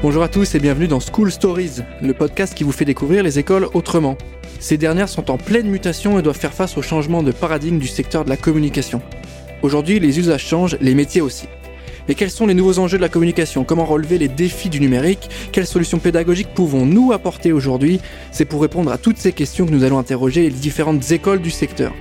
Bonjour à tous et bienvenue dans School Stories, le podcast qui vous fait découvrir les écoles autrement. Ces dernières sont en pleine mutation et doivent faire face au changement de paradigme du secteur de la communication. Aujourd'hui, les usages changent, les métiers aussi. Et quels sont les nouveaux enjeux de la communication? Comment relever les défis du numérique? Quelles solutions pédagogiques pouvons-nous apporter aujourd'hui? C'est pour répondre à toutes ces questions que nous allons interroger les différentes écoles du secteur.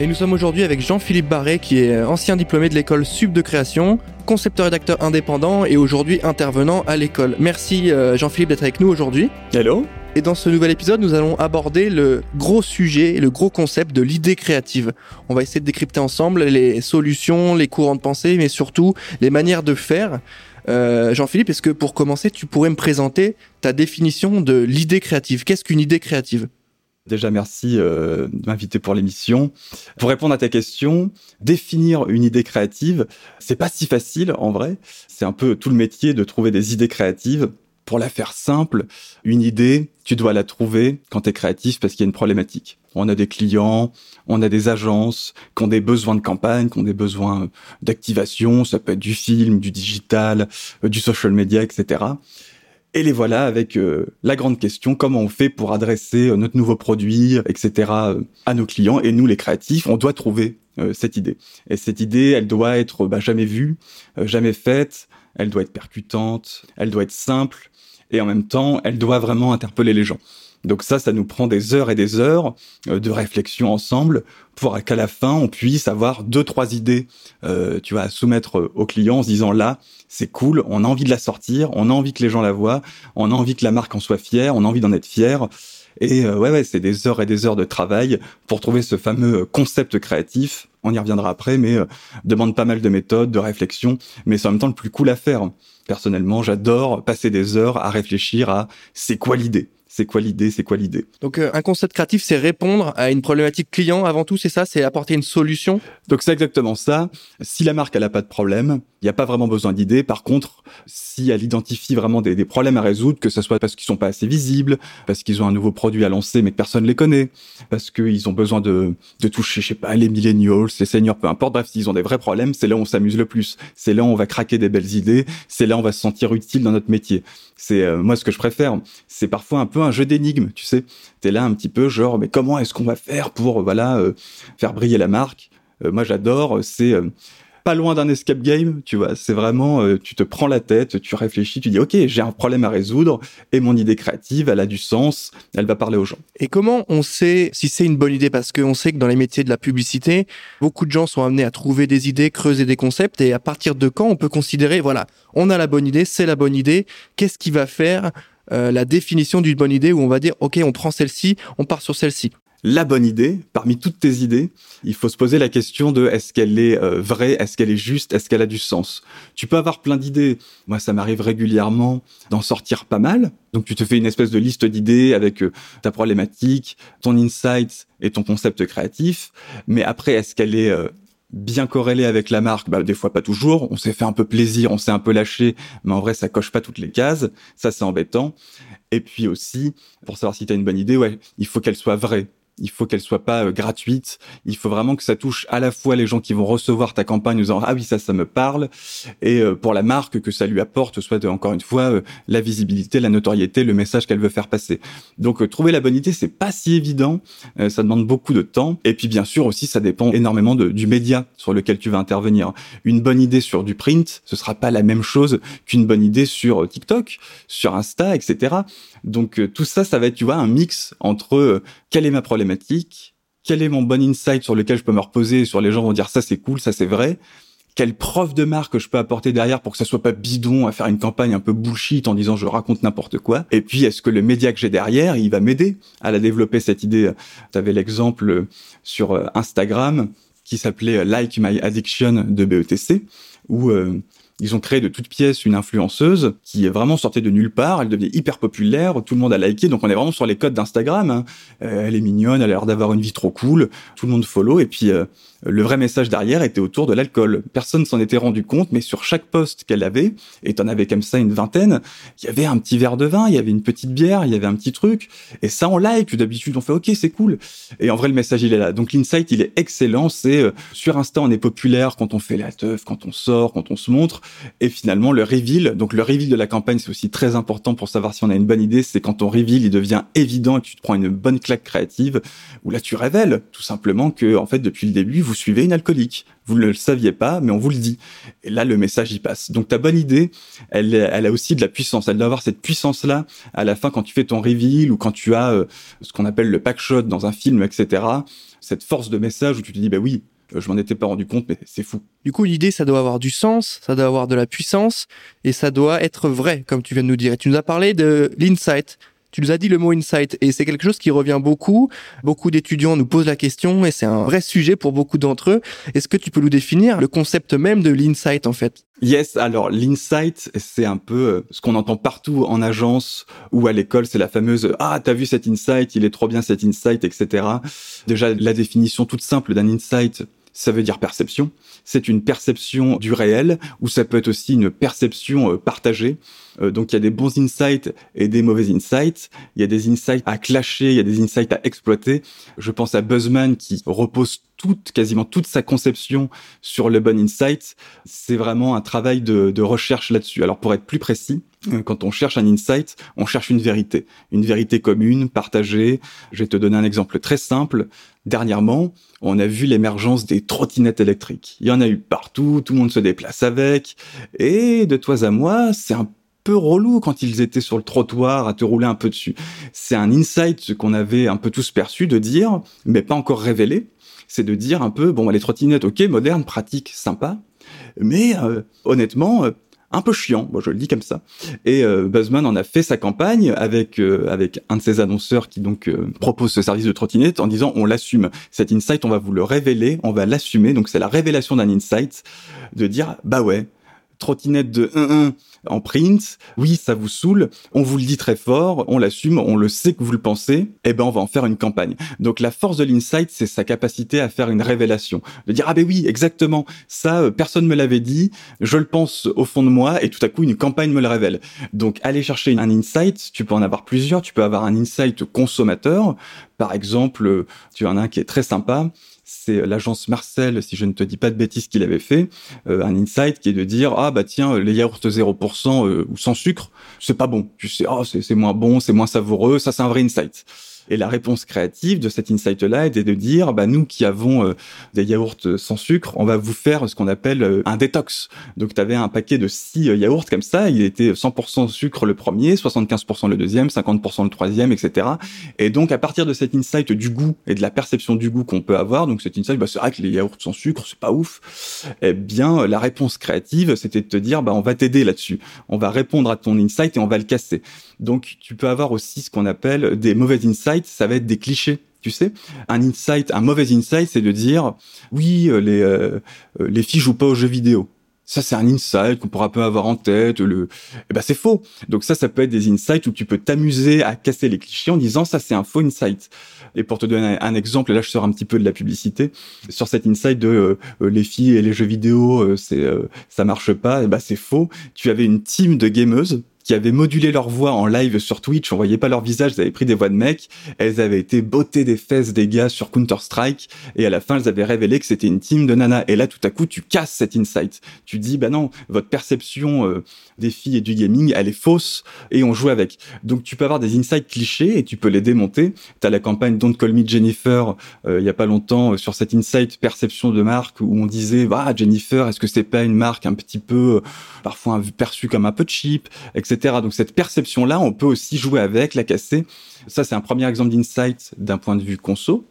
Et nous sommes aujourd'hui avec Jean-Philippe Barré, qui est ancien diplômé de l'école Sub de création, concepteur-rédacteur indépendant et aujourd'hui intervenant à l'école. Merci euh, Jean-Philippe d'être avec nous aujourd'hui. Hello. Et dans ce nouvel épisode, nous allons aborder le gros sujet, le gros concept de l'idée créative. On va essayer de décrypter ensemble les solutions, les courants de pensée, mais surtout les manières de faire. Euh, Jean-Philippe, est-ce que pour commencer, tu pourrais me présenter ta définition de l'idée créative? Qu'est-ce qu'une idée créative? Déjà, merci euh, de m'inviter pour l'émission. Pour répondre à ta question, définir une idée créative, c'est pas si facile en vrai. C'est un peu tout le métier de trouver des idées créatives. Pour la faire simple, une idée, tu dois la trouver quand tu es créatif parce qu'il y a une problématique. On a des clients, on a des agences qui ont des besoins de campagne, qui ont des besoins d'activation, ça peut être du film, du digital, euh, du social media, etc. Et les voilà avec euh, la grande question, comment on fait pour adresser euh, notre nouveau produit, etc. Euh, à nos clients. Et nous, les créatifs, on doit trouver cette idée. Et cette idée, elle doit être bah, jamais vue, jamais faite, elle doit être percutante, elle doit être simple, et en même temps, elle doit vraiment interpeller les gens. Donc ça, ça nous prend des heures et des heures euh, de réflexion ensemble pour qu'à la fin, on puisse avoir deux, trois idées, euh, tu vois, à soumettre euh, au client en se disant là, c'est cool, on a envie de la sortir, on a envie que les gens la voient, on a envie que la marque en soit fière, on a envie d'en être fier. Et ouais, ouais, c'est des heures et des heures de travail pour trouver ce fameux concept créatif. On y reviendra après, mais demande pas mal de méthodes, de réflexion, mais c'est en même temps le plus cool à faire. Personnellement, j'adore passer des heures à réfléchir à c'est quoi l'idée c'est quoi l'idée, c'est quoi l'idée? Donc euh, un concept créatif, c'est répondre à une problématique client avant tout, c'est ça, c'est apporter une solution? Donc c'est exactement ça. Si la marque elle a pas de problème, il n'y a pas vraiment besoin d'idées. Par contre, si elle identifie vraiment des, problèmes à résoudre, que ce soit parce qu'ils sont pas assez visibles, parce qu'ils ont un nouveau produit à lancer mais que personne les connaît, parce qu'ils ont besoin de, de toucher, je sais pas, les millennials, les seniors, peu importe. Bref, s'ils ont des vrais problèmes, c'est là où on s'amuse le plus. C'est là où on va craquer des belles idées. C'est là où on va se sentir utile dans notre métier. C'est euh, moi ce que je préfère. C'est parfois un peu un jeu d'énigmes, tu sais. T'es là un petit peu genre, mais comment est-ce qu'on va faire pour voilà euh, faire briller la marque? Euh, Moi j'adore. C'est pas loin d'un escape game, tu vois. C'est vraiment, euh, tu te prends la tête, tu réfléchis, tu dis, ok, j'ai un problème à résoudre et mon idée créative, elle a du sens, elle va parler aux gens. Et comment on sait si c'est une bonne idée? Parce qu'on sait que dans les métiers de la publicité, beaucoup de gens sont amenés à trouver des idées, creuser des concepts, et à partir de quand on peut considérer, voilà, on a la bonne idée, c'est la bonne idée. Qu'est-ce qui va faire euh, la définition d'une bonne idée où on va dire, ok, on prend celle-ci, on part sur celle-ci la bonne idée, parmi toutes tes idées, il faut se poser la question de est-ce qu'elle est, euh, vraie, est-ce qu'elle est juste, est-ce qu'elle a du sens? Tu peux avoir plein d'idées. Moi, ça m'arrive régulièrement d'en sortir pas mal. Donc, tu te fais une espèce de liste d'idées avec euh, ta problématique, ton insight et ton concept créatif. Mais après, est-ce qu'elle est bien corrélée avec la marque bah, Des fois, pas toujours. On s'est fait un peu plaisir, on s'est un peu lâché, mais en vrai, ça coche pas toutes les cases. Ça, c'est embêtant. Et puis aussi, pour savoir si tu as une bonne idée, ouais, il faut qu'elle soit vraie il faut qu'elle soit pas euh, gratuite. Il faut vraiment que ça touche à la fois les gens qui vont recevoir ta campagne en disant ah oui ça ça me parle et euh, pour la marque que ça lui apporte soit encore une fois euh, la visibilité, la notoriété, le message qu'elle veut faire passer. Donc trouver la bonne idée c'est pas si évident, ça demande beaucoup de temps et puis bien sûr aussi ça dépend énormément du média sur lequel tu vas intervenir. Une bonne idée sur du print, ce sera pas la même chose qu'une bonne idée sur TikTok, sur Insta, etc. Donc tout ça ça va être tu vois un mix entre quelle est ma problématique, quel est mon bon insight sur lequel je peux me reposer, sur les gens vont dire ça c'est cool, ça c'est vrai, quelle preuve de marque je peux apporter derrière pour que ça soit pas bidon à faire une campagne un peu bullshit en disant je raconte n'importe quoi. Et puis est-ce que le média que j'ai derrière, il va m'aider à la développer cette idée? Tu avais l'exemple sur euh, Instagram qui s'appelait Like My Addiction de BETC où euh, ils ont créé de toutes pièces une influenceuse qui est vraiment sortie de nulle part. Elle devenait hyper populaire. Tout le monde a liké. Donc on est vraiment sur les codes d'Instagram. Hein. Euh, elle est mignonne. Elle a l'air d'avoir une vie trop cool. Tout le monde follow. Et puis euh, le vrai message derrière était autour de l'alcool. Personne s'en était rendu compte, mais sur chaque poste qu'elle avait, et t'en avais comme ça une vingtaine, il y avait un petit verre de vin, il y avait une petite bière, il y avait un petit truc, et ça on like, d'habitude on fait ok c'est cool. Et en vrai le message il est là. Donc l'insight il est excellent, c'est euh, sur Insta on est populaire quand on fait la teuf, quand on sort, quand on se montre, Et finalement, le reveal, donc le reveal de la campagne, c'est aussi très important pour savoir si on a une bonne idée, c'est quand ton reveal, il devient évident et tu te prends une bonne claque créative, où là tu révèles tout simplement que, en fait, depuis le début, vous suivez une alcoolique. Vous ne le saviez pas, mais on vous le dit. Et là, le message y passe. Donc ta bonne idée, elle, elle a aussi de la puissance. Elle doit avoir cette puissance-là à la fin quand tu fais ton reveal ou quand tu as euh, ce qu'on appelle le pack shot dans un film, etc. Cette force de message où tu te dis, bah oui, je m'en étais pas rendu compte, mais c'est fou. Du coup, l'idée, ça doit avoir du sens, ça doit avoir de la puissance, et ça doit être vrai, comme tu viens de nous dire. Et tu nous as parlé de l'insight. Tu nous as dit le mot insight et c'est quelque chose qui revient beaucoup. Beaucoup d'étudiants nous posent la question et c'est un vrai sujet pour beaucoup d'entre eux. Est-ce que tu peux nous définir le concept même de l'insight en fait? Yes, alors l'insight, c'est un peu euh, ce qu'on entend partout en agence ou à l'école, c'est la fameuse ah t'as vu cet insight, il est trop bien cet insight, etc. Déjà la définition toute simple d'un insight, ça veut dire perception. C'est une perception du réel, ou ça peut être aussi une perception euh, partagée. Euh, donc il y a des bons insights et des mauvais insights. Il y a des insights à clasher, il y a des insights à exploiter. Je pense à Buzzman qui repose toute, quasiment toute sa conception sur le bon insight. C'est vraiment un travail de, de recherche là-dessus. Alors pour être plus précis, euh, quand on cherche un insight, on cherche une vérité, une vérité commune, partagée. Je vais te donner un exemple très simple. Dernièrement, on a vu l'émergence des trottinettes électriques. Il y en a eu partout, tout le monde se déplace avec, et de toi à moi, c'est un peu relou quand ils étaient sur le trottoir à te rouler un peu dessus. C'est un insight qu'on avait un peu tous perçu de dire, mais pas encore révélé, c'est de dire un peu, bon, les trottinettes, ok, modernes, pratiques, sympa, mais euh, honnêtement, euh, un peu chiant, moi je le dis comme ça. Et euh, Buzzman en a fait sa campagne avec euh, avec un de ses annonceurs qui donc euh, propose ce service de trottinette en disant on l'assume. Cet insight, on va vous le révéler, on va l'assumer. Donc c'est la révélation d'un insight de dire bah ouais, trottinette de 1-1 en print, oui, ça vous saoule, on vous le dit très fort, on l'assume, on le sait que vous le pensez, eh ben on va en faire une campagne. Donc la force de l'insight, c'est sa capacité à faire une révélation, de dire ah ben oui, exactement, ça euh, personne me l'avait dit, je le pense au fond de moi et tout à coup une campagne me le révèle. Donc aller chercher un insight, tu peux en avoir plusieurs, tu peux avoir un insight consommateur, par exemple, tu en as un qui est très sympa, c'est l'agence Marcel, si je ne te dis pas de bêtises, qu'il avait fait, euh, un insight qui est de dire ah bah tiens les yaourts 0% euh, ou sans sucre, c'est pas bon. Tu sais, oh c'est moins bon, c'est moins savoureux, ça c'est un vrai insight. Et la réponse créative de cet insight-là était de dire, bah, nous qui avons euh, des yaourts sans sucre, on va vous faire ce qu'on appelle euh, un détox. Donc, tu avais un paquet de six euh, yaourts comme ça, il était 100% sucre le premier, 75% le deuxième, 50% le troisième, etc. Et donc, à partir de cet insight du goût et de la perception du goût qu'on peut avoir, donc cet insight, bah, c'est vrai que les yaourts sans sucre, c'est pas ouf. Eh bien, la réponse créative, c'était de te dire, bah, on va t'aider là-dessus. On va répondre à ton insight et on va le casser. Donc, tu peux avoir aussi ce qu'on appelle des mauvais insights ça va être des clichés. Tu sais, un insight, un mauvais insight, c'est de dire oui, euh, les euh, euh, les filles jouent pas aux jeux vidéo. Ça, c'est un insight qu'on pourra peu avoir en tête. Le, eh ben, c'est faux. Donc ça, ça peut être des insights où tu peux t'amuser à casser les clichés en disant ça, c'est un faux insight. Et pour te donner un exemple, là, je sors un petit peu de la publicité sur cet insight de les filles et les jeux vidéo, c'est ça marche pas. Eh ben, c'est faux. Tu avais une team de gameuses qui avaient modulé leur voix en live sur Twitch. On voyait pas leur visage, elles avaient pris des voix de mecs. Elles avaient été bottées des fesses des gars sur Counter-Strike. Et à la fin, elles avaient révélé que c'était une team de nanas. Et là, tout à coup, tu casses cet insight. Tu dis, bah non, votre perception euh, des filles et du gaming, elle est fausse. Et on joue avec. Donc, tu peux avoir des insights clichés et tu peux les démonter. T'as la campagne Don't Call Me Jennifer, euh, il y a pas longtemps, euh, sur cet insight perception de marque où on disait, bah, Jennifer, est-ce que c'est pas une marque un petit peu, parfois perçue comme un peu cheap, etc. Donc cette perception-là, on peut aussi jouer avec, la casser. Ça, c'est un premier exemple d'insight d'un point de vue conso.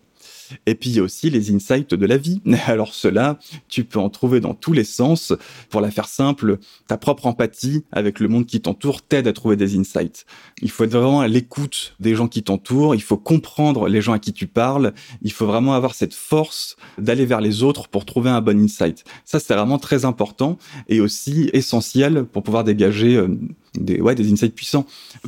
Et puis il y a aussi les insights de la vie. Alors cela, tu peux en trouver dans tous les sens. Pour la faire simple, ta propre empathie avec le monde qui t'entoure t'aide à trouver des insights. Il faut être vraiment à l'écoute des gens qui t'entourent, il faut comprendre les gens à qui tu parles, il faut vraiment avoir cette force d'aller vers les autres pour trouver un bon insight. Ça c'est vraiment très important et aussi essentiel pour pouvoir dégager euh, des, ouais, des insights puissants.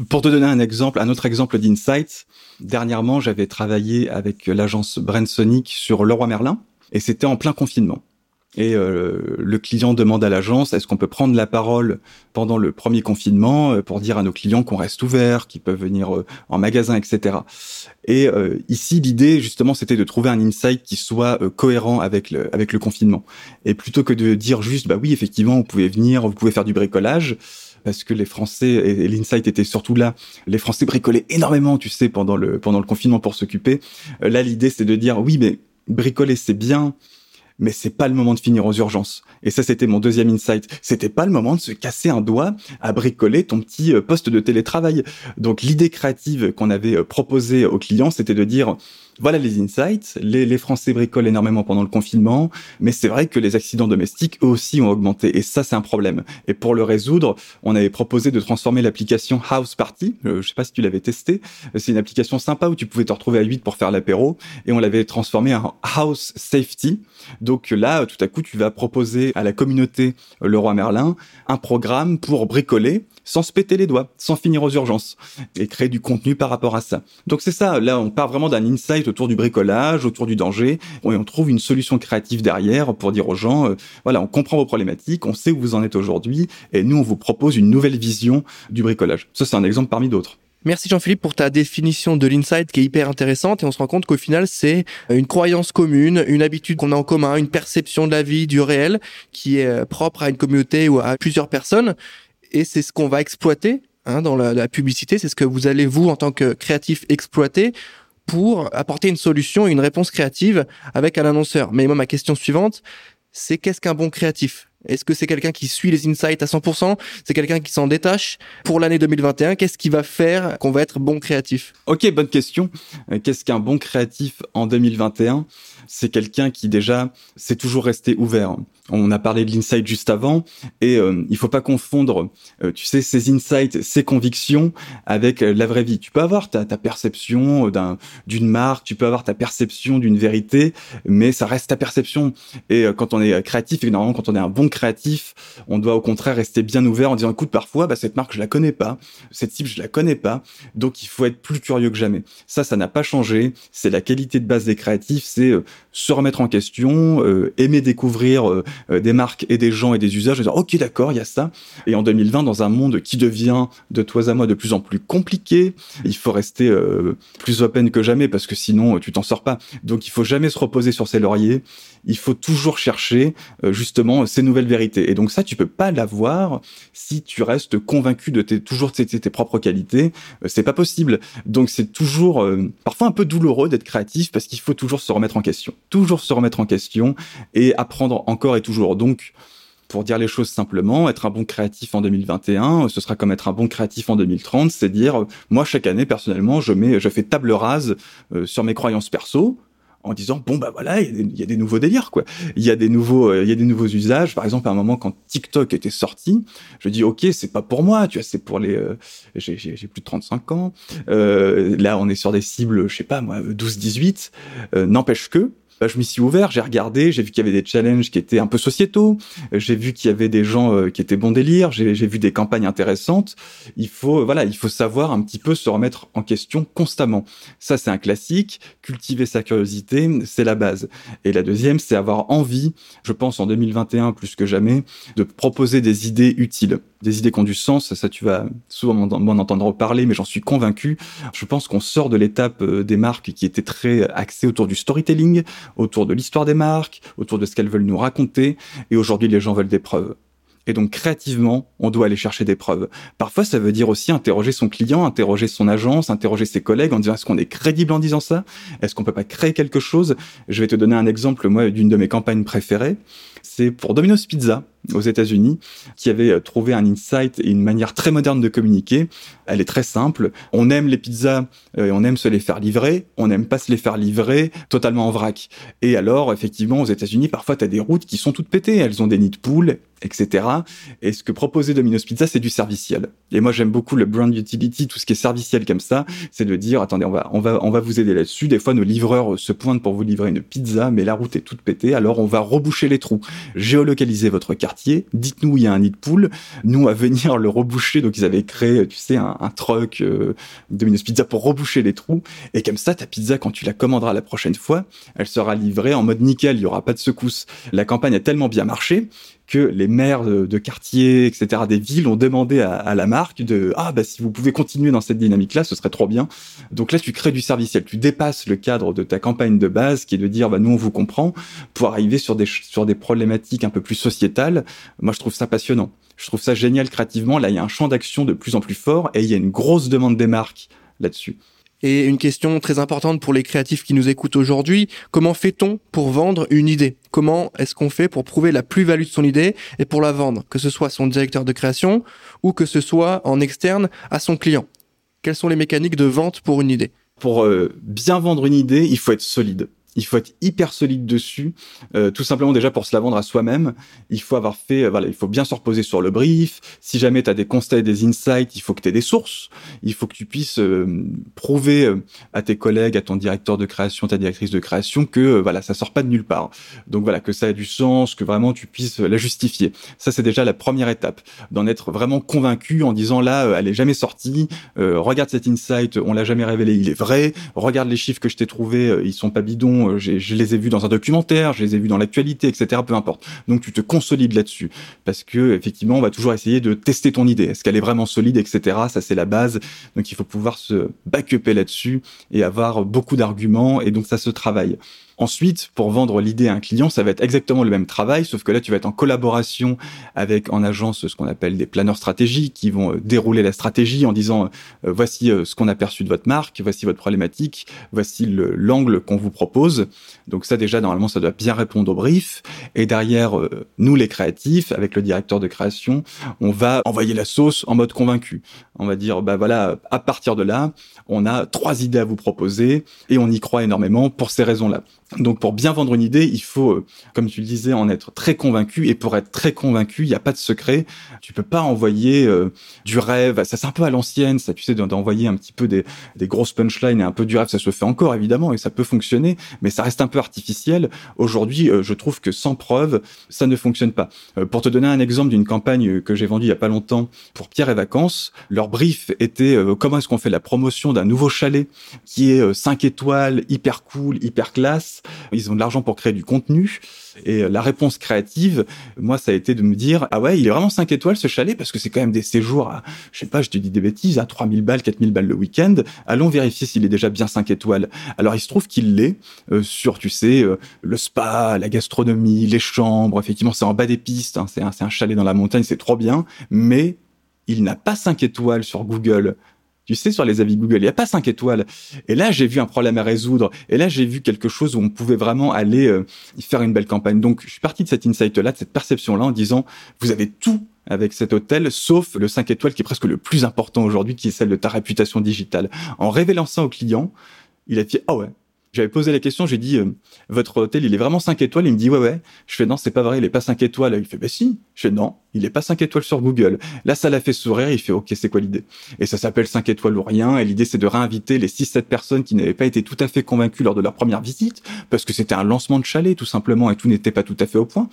Pour te donner un exemple, un autre exemple d'insight, dernièrement, j'avais travaillé avec l'agence Brand Sonic sur Leroy Merlin et c'était en plein confinement. et euh, le client demande à l'agence est-ce qu'on peut prendre la parole pendant le premier confinement euh, pour dire à nos clients qu'on reste ouvert, qu'ils peuvent venir euh, en magasin, etc. Et ici, l'idée justement, c'était de trouver un insight qui soit cohérent avec le avec le confinement. Et plutôt que de dire juste bah oui, effectivement, vous pouvez venir, vous pouvez faire du bricolage parce que les Français et, l'insight était surtout là. Les Français bricolaient énormément, tu sais, pendant le pendant le confinement pour s'occuper. là, l'idée c'est de dire oui, mais bricoler c'est bien, mais c'est pas le moment de finir aux urgences. Et ça, c'était mon deuxième insight. C'était pas le moment de se casser un doigt à bricoler ton petit euh, poste de télétravail. Donc, l'idée créative qu'on avait euh, proposée aux clients, c'était de dire, voilà les insights. Les, les, Français bricolent énormément pendant le confinement, mais c'est vrai que les accidents domestiques eux aussi ont augmenté, et ça c'est un problème. Et pour le résoudre, on avait proposé de transformer l'application House Party. Euh, je sais pas si tu l'avais testé. C'est une application sympa où tu pouvais te retrouver à 8 pour faire l'apéro, et on l'avait transformé en House Safety. Là, tout à coup, tu vas proposer à la communauté Leroy Merlin un programme pour bricoler sans se péter les doigts, sans finir aux urgences, et créer du contenu par rapport à ça. Donc c'est ça, là on part vraiment d'un insight autour du bricolage, autour du danger, et on trouve une solution créative derrière pour dire aux gens, euh, voilà, on comprend vos problématiques, on sait où vous en êtes aujourd'hui, et nous on vous propose une nouvelle vision du bricolage. Ça c'est un exemple parmi d'autres. Merci Jean-Philippe pour ta définition de l'insight qui est hyper intéressante et on se rend compte qu'au final c'est une croyance commune, une habitude qu'on a en commun, une perception de la vie, du réel qui est euh, propre à une communauté ou à plusieurs personnes et c'est ce qu'on va exploiter hein, dans la, publicité. C'est ce que vous allez vous en tant que créatif exploiter pour apporter une solution une réponse créative avec un annonceur. Mais moi, ma question suivante, c'est qu'est-ce qu'un bon créatif? Est-ce que c'est quelqu'un qui suit les insights à 100% C'est quelqu'un qui s'en détache? Pour l'année 2021, qu'est-ce qui va faire qu'on va être bon créatif? Ok, bonne question. Euh, qu'est-ce qu'un bon créatif en 2021 C'est quelqu'un qui déjà s'est toujours resté ouvert. On a parlé de l'insight juste avant, et euh, il faut pas confondre, euh, tu sais, ces insights, ces convictions avec euh, la vraie vie. Tu peux avoir ta, ta perception euh, d'un d'une marque, tu peux avoir ta perception d'une vérité, mais ça reste ta perception. Et quand on est créatif, et normalement quand on est un bon créatif, on doit au contraire rester bien ouvert en disant, écoute, parfois, bah, cette marque je la connais pas, cette cible je la connais pas, donc il faut être plus curieux que jamais. Ça, ça n'a pas changé. C'est la qualité de base des créatifs, c'est se remettre en question, aimer découvrir euh, des marques et des gens et des usages, et dire ok d'accord, il y a ça. Et en 2020, dans un monde qui devient de toi à moi de plus en plus compliqué, il faut rester euh, plus open que jamais parce que sinon euh, tu t'en sors pas. Donc il faut jamais se reposer sur ses lauriers. Il faut toujours chercher justement ces nouvelles vérités. Et donc ça, tu peux pas l'avoir si tu restes convaincu de tes toujours tes, tes propres qualités. c'est pas possible. Donc c'est toujours parfois un peu douloureux d'être créatif parce qu'il faut toujours se remettre en question, toujours se remettre en question et apprendre encore et toujours. Donc, pour dire les choses simplement, être un bon créatif en 2021, ce sera comme être un bon créatif en 2030, c'est dire, moi chaque année personnellement, je mets, je fais table rase euh, sur mes croyances perso, en disant bon bah voilà il y, a des nouveaux délires quoi. Il y a des nouveaux euh, il y a des nouveaux usages. Par exemple à un moment quand TikTok était sorti je dis ok c'est pas pour moi tu vois c'est pour les euh, j'ai plus de 35 ans. Là on est sur des cibles je sais pas moi 12 18 n'empêche que bah, je m'y suis ouvert, j'ai regardé, j'ai vu qu'il y avait des challenges qui étaient un peu sociétaux, j'ai vu qu'il y avait des gens euh, qui étaient bons délire, j'ai vu des campagnes intéressantes. Il faut, voilà, il faut savoir un petit peu se remettre en question constamment. Ça, c'est un classique. Cultiver sa curiosité, c'est la base. Et la deuxième, c'est avoir envie, je pense en 2021 plus que jamais, de proposer des idées utiles des idées qui ont du sens. Ça, tu vas souvent m'en entendre parler, mais j'en suis convaincu. Je pense qu'on sort de l'étape euh, des marques qui était très axée autour du storytelling, autour de l'histoire des marques, autour de ce qu'elles veulent nous raconter. Et aujourd'hui, les gens veulent des preuves. Et donc créativement, on doit aller chercher des preuves. Parfois, ça veut dire aussi interroger son client, interroger son agence, interroger ses collègues en disant est-ce qu'on est crédible en disant ça? Est-ce qu'on peut pas créer quelque chose? Je vais te donner un exemple, moi, d'une de mes campagnes préférées. C'est pour Domino's Pizza aux États-Unis, qui avait euh, trouvé un insight et une manière très moderne de communiquer. Elle est très simple. On aime les pizzas, euh, on aime se les faire livrer, on n'aime pas se les faire livrer totalement en vrac. Et alors, effectivement, aux États-Unis, parfois, tu as des routes qui sont toutes pétées. Elles ont des nids de poules, etc. Et ce que proposait Domino's Pizza, c'est du serviciel. Et moi, j'aime beaucoup le brand utility, tout ce qui est serviciel comme ça. C'est de dire, attendez, on va, on va, on va vous aider là-dessus. Des fois, nos livreurs se pointent pour vous livrer une pizza, mais la route est toute pétée. Alors, on va reboucher les trous, géolocaliser votre quartier. Dites-nous il y a un nid de poule. Nous, va venir le reboucher. Donc, ils avaient créé, tu sais, un, un truck euh, Domino's Pizza pour reboucher les trous. Et comme ça, ta pizza, quand tu la commanderas la prochaine fois, elle sera livrée en mode nickel. Il y aura pas de secousse. La campagne a tellement bien marché que les maires de, de quartiers, etc., des villes ont demandé à, à, la marque de ah bah si vous pouvez continuer dans cette dynamique-là, ce serait trop bien. Donc là, tu crées du serviciel, tu dépasses le cadre de ta campagne de base, qui est de dire bah nous on vous comprend, pour arriver sur des sur des problématiques un peu plus sociétales. Moi, je trouve ça passionnant. Je trouve ça génial créativement. Là, il y a un champ d'action de plus en plus fort et il y a une grosse demande des marques là-dessus. Et une question très importante pour les créatifs qui nous écoutent aujourd'hui, comment fait-on pour vendre une idée? Comment est-ce qu'on fait pour prouver la plus-value de son idée et pour la vendre, que ce soit son directeur de création ou que ce soit en externe à son client? Quelles sont les mécaniques de vente pour une idée? Pour euh, bien vendre une idée, il faut être solide il faut être hyper solide dessus, euh, tout simplement déjà pour se la vendre à soi-même. Il faut avoir fait, euh, voilà, il faut bien se reposer sur le brief. Si jamais tu as des constats et des insights, il faut que tu aies des sources. Il faut que tu puisses euh, prouver à tes collègues, à ton directeur de création, ta directrice de création que voilà, ça sort pas de nulle part. Donc voilà, que ça a du sens, que vraiment tu puisses la justifier. Ça c'est déjà la première étape, d'en être vraiment convaincu en disant là, elle est jamais sortie. regarde cet insight, on l'a jamais révélé, il est vrai. Regarde les chiffres que je t'ai trouvés, ils sont pas bidons euh, je les ai vus dans un documentaire, je les ai vus dans l'actualité, etc. Peu importe. Donc tu te consolides là-dessus parce que effectivement, on va toujours essayer de tester ton idée. Est-ce qu'elle est vraiment solide, etc. Ça c'est la base. Donc il faut pouvoir se backuper là-dessus et avoir beaucoup d'arguments et donc ça se travaille. Ensuite, pour vendre l'idée à un client, ça va être exactement le même travail, sauf que là, tu vas être en collaboration avec en agence ce qu'on appelle des planeurs stratégiques qui vont euh, dérouler la stratégie en disant euh, voici euh, ce qu'on a perçu de votre marque, voici votre problématique, voici l'angle qu'on vous propose. Donc ça déjà normalement ça doit bien répondre au brief. Et derrière nous les créatifs avec le directeur de création, on va envoyer la sauce en mode convaincu. On va dire bah voilà à partir de là, on a trois idées à vous proposer et on y croit énormément pour ces raisons-là. Donc pour bien vendre une idée, il faut, euh, comme tu le disais, en être très convaincu. Et pour être très convaincu, il n'y a pas de secret. Tu peux pas envoyer euh, du rêve. Ça c'est un peu à l'ancienne, ça tu sais, d'envoyer un petit peu des, grosses punchlines et un peu du rêve. Ça se fait encore évidemment et ça peut fonctionner, mais ça reste un peu artificiel. Aujourd'hui, euh, je trouve que sans preuve, ça ne fonctionne pas. pour te donner un exemple d'une campagne que j'ai vendue il y a pas longtemps pour Pierre et Vacances, leur brief était comment est-ce qu'on fait la promotion d'un nouveau chalet qui est 5 étoiles, hyper cool, hyper classe ils ont de l'argent pour créer du contenu. Et la réponse créative, moi, ça a été de me dire, ah ouais, il est vraiment 5 étoiles ce chalet parce que c'est quand même des séjours à, je sais pas, je te dis des bêtises, à 3000 balles, 4000 balles le week-end. Allons vérifier s'il est déjà bien 5 étoiles. Alors, il se trouve qu'il l'est euh, sur, tu sais, euh, le spa, la gastronomie, les chambres. Effectivement, c'est en bas des pistes. Hein, c'est un, un chalet dans la montagne, c'est trop bien. Mais il n'a pas 5 étoiles sur Google tu sais, sur les avis Google, il n'y a pas cinq étoiles. Et là, j'ai vu un problème à résoudre. Et là, j'ai vu quelque chose où on pouvait vraiment aller euh, faire une belle campagne. Donc, je suis parti de cet insight-là, de cette perception-là, en disant, vous avez tout avec cet hôtel, sauf le 5 étoiles qui est presque le plus important aujourd'hui, qui est celle de ta réputation digitale. En révélant ça au client, il a dit, ah ouais, j'avais posé la question, j'ai dit, euh, votre hôtel, il est vraiment 5 étoiles? Il me dit, ouais, ouais. Je fais, non, c'est pas vrai, il est pas 5 étoiles. Il fait, bah si. Je fais, non, il est pas 5 étoiles sur Google. Là, ça l'a fait sourire, il fait, ok, c'est quoi l'idée? Et ça s'appelle 5 étoiles ou rien, et l'idée, c'est de réinviter les 6-7 personnes qui n'avaient pas été tout à fait convaincues lors de leur première visite, parce que c'était un lancement de chalet, tout simplement, et tout n'était pas tout à fait au point.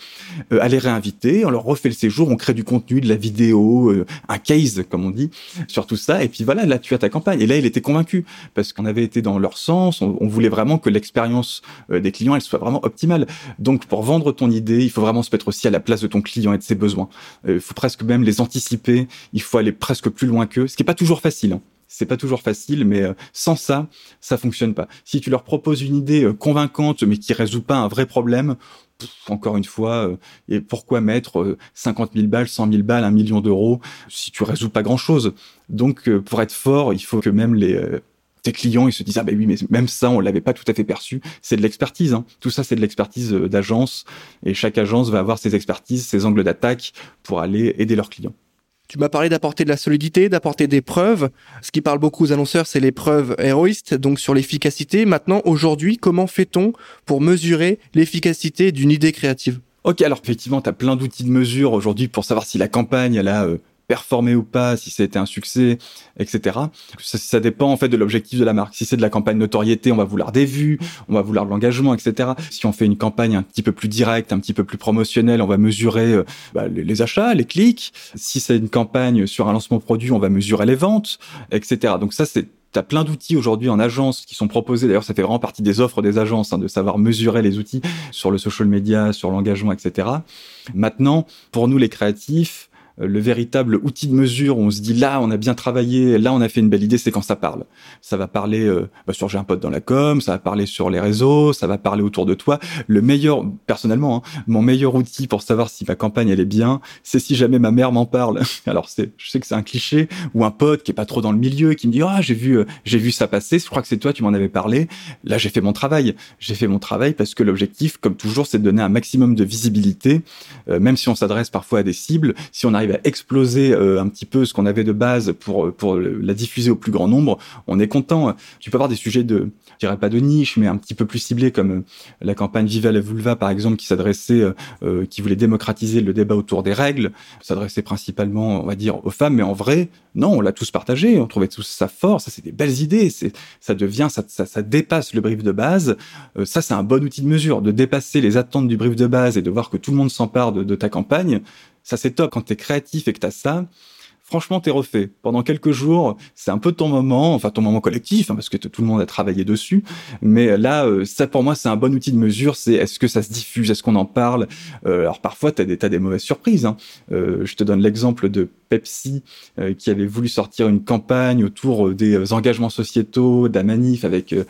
Euh, à les réinviter, on leur refait le séjour, on crée du contenu, de la vidéo, euh, un case, comme on dit, sur tout ça, et puis voilà, là, tu as ta campagne. Et là, il était convaincu, parce qu'on avait été dans leur sens, on, on voulait vraiment que l'expérience euh, des clients elle soit vraiment optimale. Donc pour vendre ton idée, il faut vraiment se mettre aussi à la place de ton client et de ses besoins. Euh, il faut presque même les anticiper. Il faut aller presque plus loin qu'eux, ce qui est pas toujours facile. Hein c'est pas toujours facile, mais euh, sans ça, ça fonctionne pas. Si tu leur proposes une idée convaincante, mais qui résout pas un vrai problème, encore une fois, et pourquoi mettre 50 000 balles, 100 000 balles, un million d'euros si tu résous pas grand chose Donc, pour être fort, il faut que même les tes clients ils se disent ah ben oui mais même ça on l'avait pas tout à fait perçu c'est de l'expertise hein. tout ça c'est de l'expertise euh, d'agence et chaque agence va avoir ses expertises ses angles d'attaque pour aller aider leurs clients tu m'as parlé d'apporter de la solidité, d'apporter des preuves. Ce qui parle beaucoup aux annonceurs, c'est les preuves héroïstes, donc sur l'efficacité. Maintenant, aujourd'hui, comment fait-on pour mesurer l'efficacité d'une idée créative? Ok, alors effectivement, tu as plein d'outils de mesure aujourd'hui pour savoir si la campagne elle a euh, performé ou pas, si ça a été un succès, etc. Ça, dépend en fait de l'objectif de la marque. Si c'est de la campagne notoriété, on va vouloir des vues, on va vouloir de l'engagement, etc. Si on fait une campagne un petit peu plus directe, un petit peu plus promotionnelle, on va mesurer euh, bah, les, achats, les clics. Si c'est une campagne sur un lancement produit, on va mesurer les ventes, etc. Donc ça, c'est T'as plein d'outils aujourd'hui en agence qui sont proposés. D'ailleurs, ça fait vraiment partie des offres des agences hein, de savoir mesurer les outils sur le social media, sur l'engagement, etc. Maintenant, pour nous les créatifs, le véritable outil de mesure où on se dit là on a bien travaillé, là on a fait une belle idée, c'est quand ça parle. Ça va parler euh, bah, sur j'ai un pote dans la com, ça va parler sur les réseaux, ça va parler autour de toi. Le meilleur, personnellement, hein, mon meilleur outil pour savoir si ma campagne elle est bien, c'est si jamais ma mère m'en parle. Alors c'est, je sais que c'est un cliché ou un pote qui est pas trop dans le milieu qui me dit ah j'ai vu euh, j'ai vu ça passer, je crois que c'est toi tu m'en avais parlé. Là j'ai fait mon travail, j'ai fait mon travail parce que l'objectif, comme toujours, c'est de donner un maximum de visibilité, même si on s'adresse parfois à des cibles, si on arrive à exploser euh, un petit peu ce qu'on avait de base pour pour la diffuser au plus grand nombre, on est content. Tu peux avoir des sujets de, je dirais pas de niche, mais un petit peu plus ciblés comme euh, la campagne Viva la vulva par exemple, qui s'adressait, euh, qui voulait démocratiser le débat autour des règles, s'adressait principalement, on va dire, aux femmes, mais en vrai, non, on l'a tous partagé, on trouvait tous ça fort, ça c'est des belles idées, ça devient, ça, dépasse le brief de base. ça c'est un bon outil de mesure, de dépasser les attentes du brief de base et de voir que tout le monde s'empare de ta campagne. Ça, c'est top. Quand t'es créatif et que t'as ça, franchement, t'es refait. Pendant quelques jours, c'est un peu ton moment, enfin ton moment collectif, hein, parce que tout le monde a travaillé dessus. Mais là, euh, ça pour moi, c'est un bon outil de mesure. C'est est-ce que ça se diffuse, est-ce qu'on en parle? Euh, alors parfois, t'as des, as des mauvaises surprises. Hein. Euh, je te donne l'exemple de Pepsi qui avait voulu sortir une campagne autour des engagements sociétaux, de manif avec euh,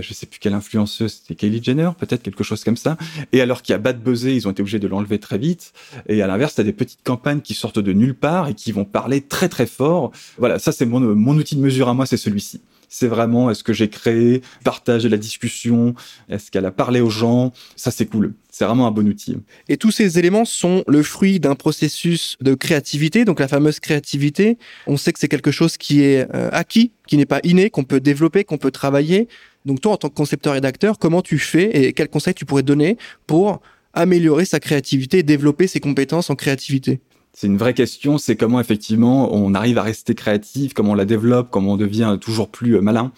je sais plus quelle influenceuse, c'était Kylie Jenner, peut-être quelque chose comme ça. Et alors qu'il y a bad buzzé, ils ont été obligés de l'enlever très vite. Et à l'inverse, t'as des petites campagnes qui sortent de nulle part et qui vont parler très très fort. Voilà, ça c'est mon, mon outil de mesure à moi, c'est celui-ci c'est vraiment est-ce que j'ai créé, partagé la discussion, est-ce qu'elle a parlé aux gens, ça c'est cool. C'est vraiment un bon outil. Et tous ces éléments sont le fruit d'un processus de créativité, donc la fameuse créativité. On sait que c'est quelque chose qui est euh, acquis, qui n'est pas inné, qu'on peut développer, qu'on peut travailler. Donc toi, en tant que concepteur-rédacteur, comment tu fais et quels conseils tu pourrais donner pour améliorer sa créativité développer ses compétences en créativité? C'est une vraie question, c'est comment effectivement on arrive à rester créatif, comment on la développe, comment on devient toujours plus euh, malin.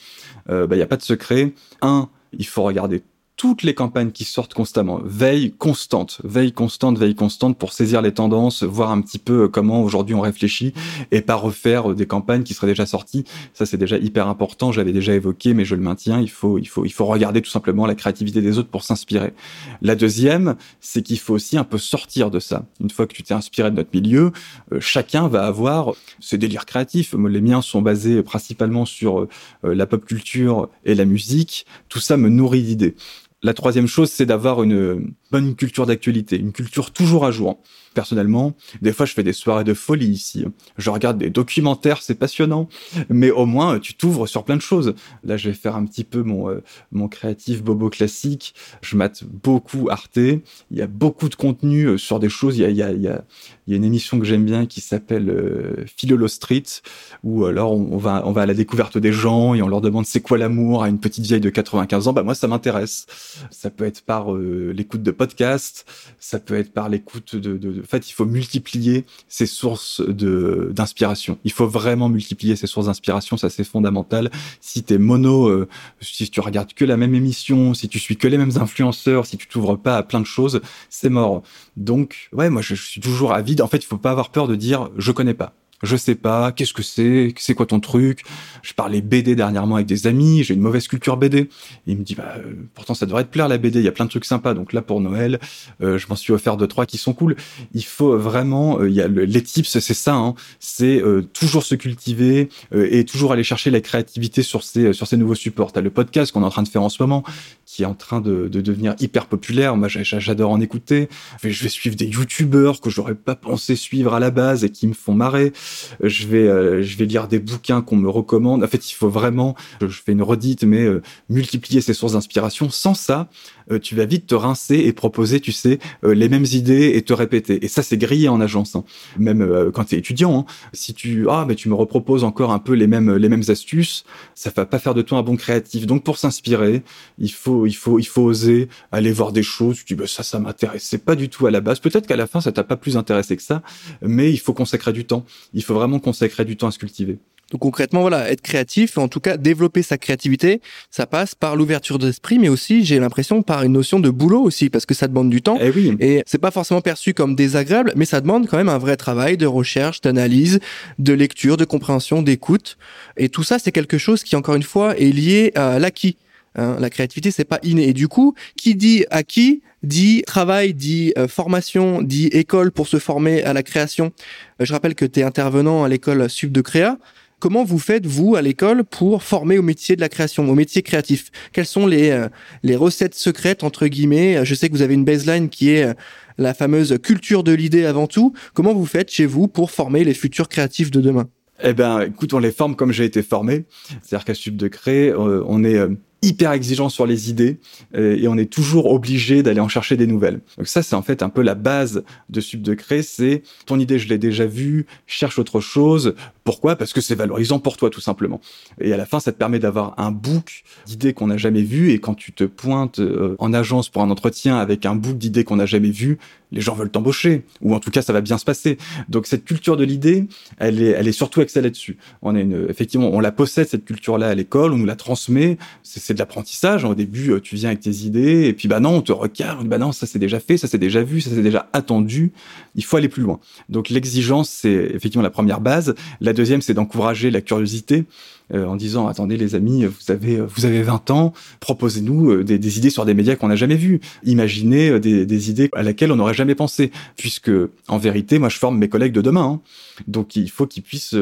Il euh, n'y bah, a pas de secret. Un, il faut regarder toutes les campagnes qui sortent constamment. Veille constante, veille constante, veille constante pour saisir les tendances, voir un petit peu euh, comment aujourd'hui on réfléchit et pas refaire euh, des campagnes qui seraient déjà sorties. Ça c'est déjà hyper important. J'avais déjà évoqué, mais je le maintiens. Il faut, il faut, il faut regarder tout simplement la créativité des autres pour s'inspirer. La deuxième, c'est qu'il faut aussi un peu sortir de ça. Une fois que tu t'es inspiré de notre milieu, euh, chacun va avoir ses délires créatifs. Les miens sont basés principalement sur la pop culture et la musique. Tout ça me nourrit d'idées. La troisième chose, c'est d'avoir une bonne culture d'actualité, une culture toujours à jour. Personnellement, des fois, je fais des soirées de folie ici. Je regarde des documentaires, c'est passionnant, mais au moins, tu t'ouvres sur plein de choses. Là, je vais faire un petit peu mon euh, mon créatif bobo classique. Je mate beaucoup Arte. Il y a beaucoup de contenu euh, sur des choses. Il y a il y a il y a, il y a une émission que j'aime bien qui s'appelle euh, Philolo Street, où alors on, va on va à la découverte des gens et on leur demande c'est quoi l'amour à une petite vieille de 95 ans. Bah moi, ça m'intéresse. Ça peut être par euh, l'écoute de podcasts, ça peut être par l'écoute de, En fait, il faut multiplier ses sources d'inspiration. Il faut vraiment multiplier ses sources d'inspiration, ça c'est fondamental. Si t'es mono, euh, si tu regardes que la même émission, si tu suis que les mêmes influenceurs, si tu t'ouvres pas à plein de choses, c'est mort. Donc, ouais, moi je, je suis toujours avide. En fait, il faut pas avoir peur de dire je connais pas je sais pas, qu'est-ce que c'est, c'est quoi ton truc? Je parlais BD dernièrement avec des amis, j'ai une mauvaise culture BD. Il me dit, bah, euh, pourtant ça devrait te plaire la BD, il y a plein de trucs sympas. Donc là pour Noël, euh, je m'en suis offert deux trois qui sont cool. Il faut vraiment, euh, il y a les tips, c'est ça, hein, c'est toujours se cultiver et toujours aller chercher la créativité sur ces nouveaux supports. T'as le podcast qu'on est en train de faire en ce moment, qui est en train de, de devenir hyper populaire. Moi, j'adore en écouter. Je vais suivre des youtubeurs que j'aurais pas pensé suivre à la base et qui me font marrer. Je vais, euh, je vais lire des bouquins qu'on me recommande. En fait, il faut vraiment, je fais une redite, mais euh, multiplier ses sources d'inspiration. Sans ça, euh, tu vas vite te rincer et proposer, tu sais, les mêmes idées et te répéter. Et ça, c'est grillé en agence. Hein. Même quand tu es étudiant, hein. si tu, ah, mais tu me reproposes encore un peu les mêmes, les mêmes astuces, ça va pas faire de toi un bon créatif. Donc, pour s'inspirer, il faut, il faut, il faut oser aller voir des choses. Tu dis, bah, ça, ça m'intéresse. C'est pas du tout à la base. Peut-être qu'à la fin, ça t'a pas plus intéressé que ça, mais il faut consacrer du temps. Il faut vraiment consacrer du temps à se cultiver. Donc concrètement, voilà, être créatif, en tout cas développer sa créativité, ça passe par l'ouverture d'esprit, mais aussi, j'ai l'impression, par une notion de boulot aussi, parce que ça demande du temps. Eh oui. Et c'est pas forcément perçu comme désagréable, mais ça demande quand même un vrai travail de recherche, d'analyse, de lecture, de compréhension, d'écoute. Et tout ça, c'est quelque chose qui, encore une fois, est lié à l'acquis. Hein. la créativité, c'est pas inné. Et du coup, qui dit acquis dit travail, dit euh, formation, dit école pour se former à la création. Euh, je rappelle que tu es intervenant à l'école Sub de Créa. Comment vous faites, vous, à l'école, pour former au métier de la création, au métier créatif? Quelles sont les, euh, les recettes secrètes, entre guillemets? Je sais que vous avez une baseline qui est la fameuse culture de l'idée avant tout. Comment vous faites chez vous pour former les futurs créatifs de demain? Eh ben, écoute, on les forme comme j'ai été formé. C'est-à-dire qu'à Sub de Cré, on est hyper exigeant sur les idées euh, et on est toujours obligé d'aller en chercher des nouvelles. Donc ça, c'est en fait un peu la base de Sub de Cré, c'est ton idée, je l'ai déjà vue, cherche autre chose. Pourquoi? Parce que c'est valorisant pour toi, tout simplement. Et à la fin, ça te permet d'avoir un book d'idées qu'on n'a jamais vues et quand tu te pointes euh, en agence pour un entretien avec un book d'idées qu'on n'a jamais vu, les gens veulent t'embaucher ou en tout cas, ça va bien se passer. Donc cette culture de l'idée, elle est, elle est surtout axée là-dessus. On a une, effectivement, on la possède cette culture-là à l'école, on nous la transmet. C'est de l'apprentissage. Au début, euh, tu viens avec tes idées, et puis bah non, on te regarde, bah non, ça c'est déjà fait, ça c'est déjà vu, ça c'est déjà attendu. Il faut aller plus loin. Donc l'exigence, c'est effectivement la première base. La deuxième, c'est d'encourager la curiosité. Euh, en disant attendez les amis, vous avez vous avez 20 ans, proposez-nous euh, des, idées sur des médias qu'on n'a jamais vus, imaginez des, des, idées à laquelle on n'aurait jamais pensé, puisque en vérité, moi je forme mes collègues de demain, hein. donc il faut qu'ils puissent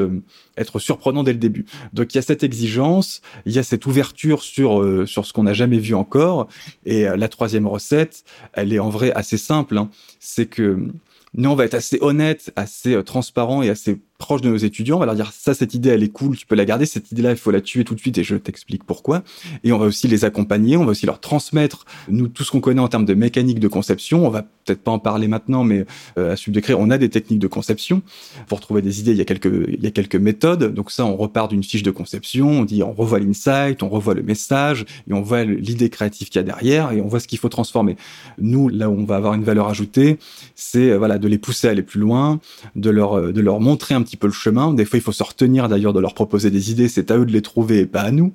être surprenants dès le début. Donc il y a cette exigence, il y a cette ouverture sur sur ce qu'on n'a jamais vu encore, et la troisième recette, elle est en vrai assez simple, hein. c'est que nous on va être assez honnête, assez transparent et assez proche de nos étudiants, on va leur dire ça, cette idée, elle est cool, tu peux la garder, cette idée-là, il faut la tuer tout de suite et je t'explique pourquoi. Et on va aussi les accompagner, on va aussi leur transmettre, nous, tout ce qu'on connaît en termes de mécanique de conception. On va peut-être pas en parler maintenant, mais euh, à Sub de on a des techniques de conception. Pour trouver des idées, il y a quelques, il y a quelques méthodes. Donc ça, on repart d'une fiche de conception, on dit, on revoit l'insight, on revoit le message, et on voit l'idée créative qu'il y a derrière, et on voit ce qu'il faut transformer. Nous, là où on va avoir une valeur ajoutée, c'est, euh, voilà, de les pousser à aller plus loin, de leur, euh, de leur montrer un petit peu le chemin. Des fois, il faut se retenir d'ailleurs de leur proposer des idées. C'est à eux de les trouver et pas à nous.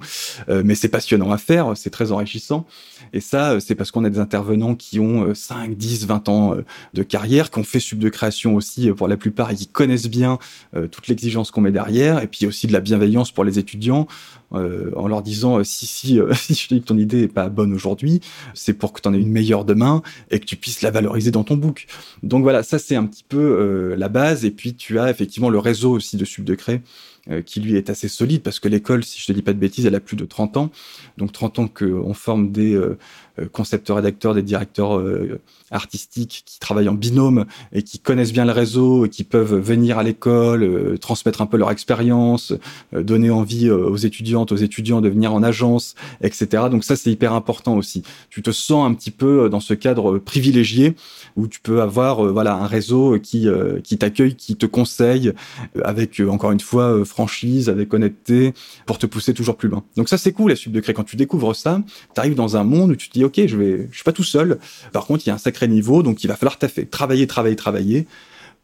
Euh, mais c'est passionnant à faire. C'est très enrichissant. Et ça, euh, c'est parce qu'on a des intervenants qui ont 5, 10, 20 ans euh, de carrière, qui ont fait sub de création aussi pour la plupart et qui connaissent bien toute l'exigence qu'on met derrière. Et puis aussi de la bienveillance pour les étudiants. En leur disant si si si je te dis que ton idée est pas bonne aujourd'hui, c'est pour que tu en aies une meilleure demain et que tu puisses la valoriser dans ton book. Donc voilà, ça c'est un petit peu la base et puis tu as effectivement le réseau aussi de Sub de Cré, euh, qui lui est assez solide parce que l'école, si je te dis pas de bêtises, elle a plus de 30 ans. Donc 30 ans qu'on forme des euh, euh, concepteurs rédacteurs, des directeurs artistiques qui travaillent en binôme et qui connaissent bien le réseau et qui peuvent venir à l'école, transmettre un peu leur expérience, donner envie aux étudiantes, aux étudiants de venir en agence, etc. Donc ça, c'est hyper important aussi. Tu te sens un petit peu dans ce cadre privilégié où tu peux avoir voilà un réseau qui qui t'accueille, qui te conseille avec encore une fois franchise, avec honnêteté, pour te pousser toujours plus loin. Donc ça, c'est cool, la suite de créer. Quand tu découvres ça, tu arrives dans un monde où tu te dis, OK, je vais, je suis pas tout seul. Par contre, il y a un sacré niveau, donc il va falloir. Travailler, travailler, travailler.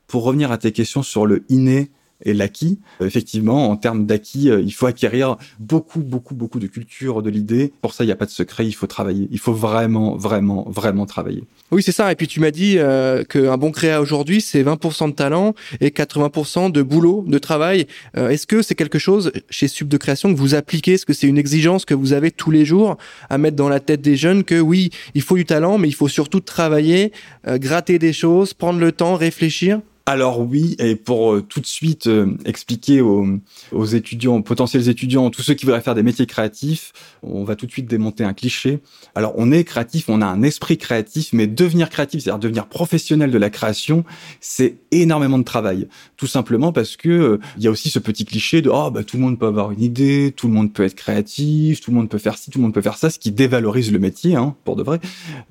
Pour revenir à tes questions sur le inné et l'acquis. Euh, effectivement, en termes d'acquis, euh, il faut acquérir beaucoup, beaucoup, beaucoup de culture de l'idée. Pour ça, il n'y a pas de secret, il faut travailler. Il faut vraiment, vraiment, vraiment travailler. Oui, c'est ça. Et puis tu m'as dit euh, qu'un bon créa aujourd'hui, c'est 20% de talent et 80% de boulot, de travail. Euh, est-ce que c'est quelque chose chez Sub de Création que vous appliquez? Est-ce que c'est une exigence que vous avez tous les jours à mettre dans la tête des jeunes que oui, il faut du talent, mais il faut surtout travailler, gratter des choses, prendre le temps, réfléchir? Alors oui, et pour euh, tout de suite euh, expliquer aux, aux, étudiants, aux potentiels étudiants, tous ceux qui voudraient faire des métiers créatifs, on va tout de suite démonter un cliché. Alors on est créatif, on a un esprit créatif, mais devenir créatif, c'est-à-dire devenir professionnel de la création, c'est énormément de travail. Tout simplement parce que euh, il y a aussi ce petit cliché de oh bah tout le monde peut avoir une idée, tout le monde peut être créatif, tout le monde peut faire ci, tout le monde peut faire ça, ce qui dévalorise le métier, hein, pour de vrai.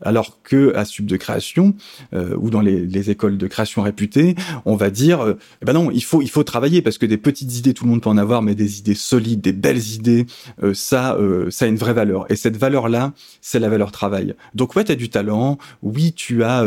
Alors que à Sub de création ou dans les, les écoles de création réputées, on va dire, euh, eh ben non, il faut, il faut travailler parce que des petites idées, tout le monde peut en avoir, mais des idées solides, des belles idées, euh, ça, euh, ça a une vraie valeur. Et cette valeur-là, c'est la valeur travail. Donc ouais, tu as du talent. Oui, tu as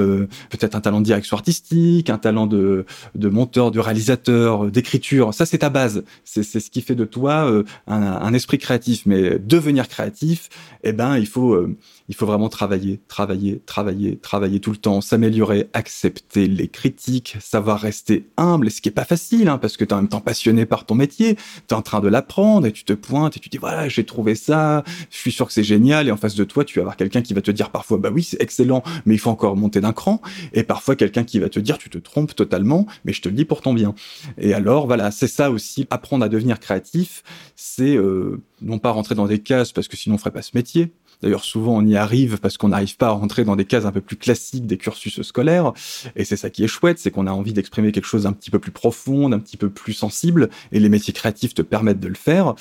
peut-être un talent de direction artistique, un talent de, de monteur, de réalisateur, d'écriture. Ça, c'est ta base. C'est ce qui fait de toi un, un, esprit créatif. Mais devenir créatif, eh ben, il faut, il faut vraiment travailler, travailler, travailler, travailler tout le temps, s'améliorer, accepter les critiques, savoir rester humble, ce qui est pas facile, hein, parce que tu es en même temps passionné par ton métier, tu es en train de l'apprendre et tu te pointes et tu dis voilà, j'ai trouvé ça, je suis sûr que c'est génial, et en face de toi, tu vas avoir quelqu'un qui va te dire parfois bah oui, c'est excellent, mais il faut encore monter d'un cran, et parfois quelqu'un qui va te dire tu te trompes totalement, mais je te le dis pour ton bien. Et alors voilà, c'est ça aussi, apprendre à devenir créatif, c'est euh, non pas rentrer dans des cases parce que sinon on ferait pas ce métier, D'ailleurs, souvent, on y arrive parce qu'on n'arrive pas à rentrer dans des cases un peu plus classiques des cursus scolaires. Et c'est ça qui est chouette, c'est qu'on a envie d'exprimer quelque chose d'un petit peu plus profond, d'un petit peu plus sensible. Et les métiers créatifs te permettent de le faire.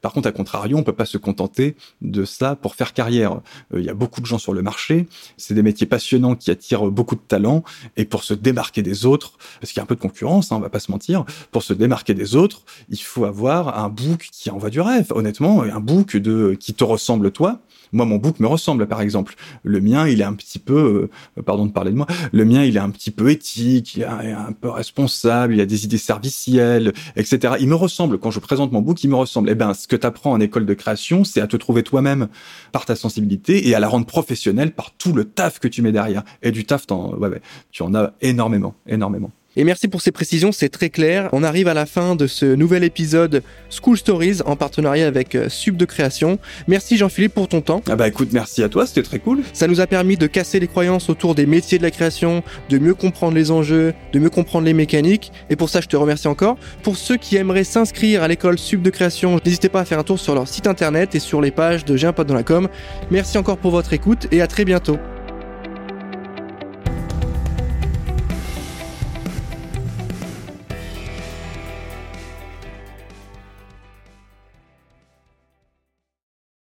Par contre, à contrario, on peut pas se contenter de ça pour faire carrière. Euh, il y a beaucoup de gens sur le marché. C'est des métiers passionnants qui attirent beaucoup de talents. Et pour se démarquer des autres, parce qu'il y a un peu de concurrence, hein, on va pas se mentir, pour se démarquer des autres, il faut avoir un book qui envoie du rêve. Honnêtement, un book de, qui te ressemble toi moi, mon book me ressemble, par exemple. Le mien, il est un petit peu, euh, pardon de parler de moi, le mien, il est un petit peu éthique, il est un peu responsable, il a des idées servicielles, etc. Il me ressemble. Quand je présente mon book, il me ressemble. Eh ben, ce que tu apprends en école de création, c'est à te trouver toi-même par ta sensibilité et à la rendre professionnelle par tout le taf que tu mets derrière. Et du taf, ouais, ouais, tu en as énormément, énormément. Et merci pour ces précisions, c'est très clair. On arrive à la fin de ce nouvel épisode School Stories en partenariat avec euh, Sub de Création. Merci Jean-Philippe pour ton temps. Ah bah écoute, merci à toi, c'était très cool. Ça nous a permis de casser les croyances autour des métiers de la création, de mieux comprendre les enjeux, de mieux comprendre les mécaniques. Et pour ça, je te remercie encore. Pour ceux qui aimeraient s'inscrire à l'école Sub de Création, n'hésitez pas à faire un tour sur leur site internet et sur les pages de J'ai un pote dans la com. Merci encore pour votre écoute et à très bientôt.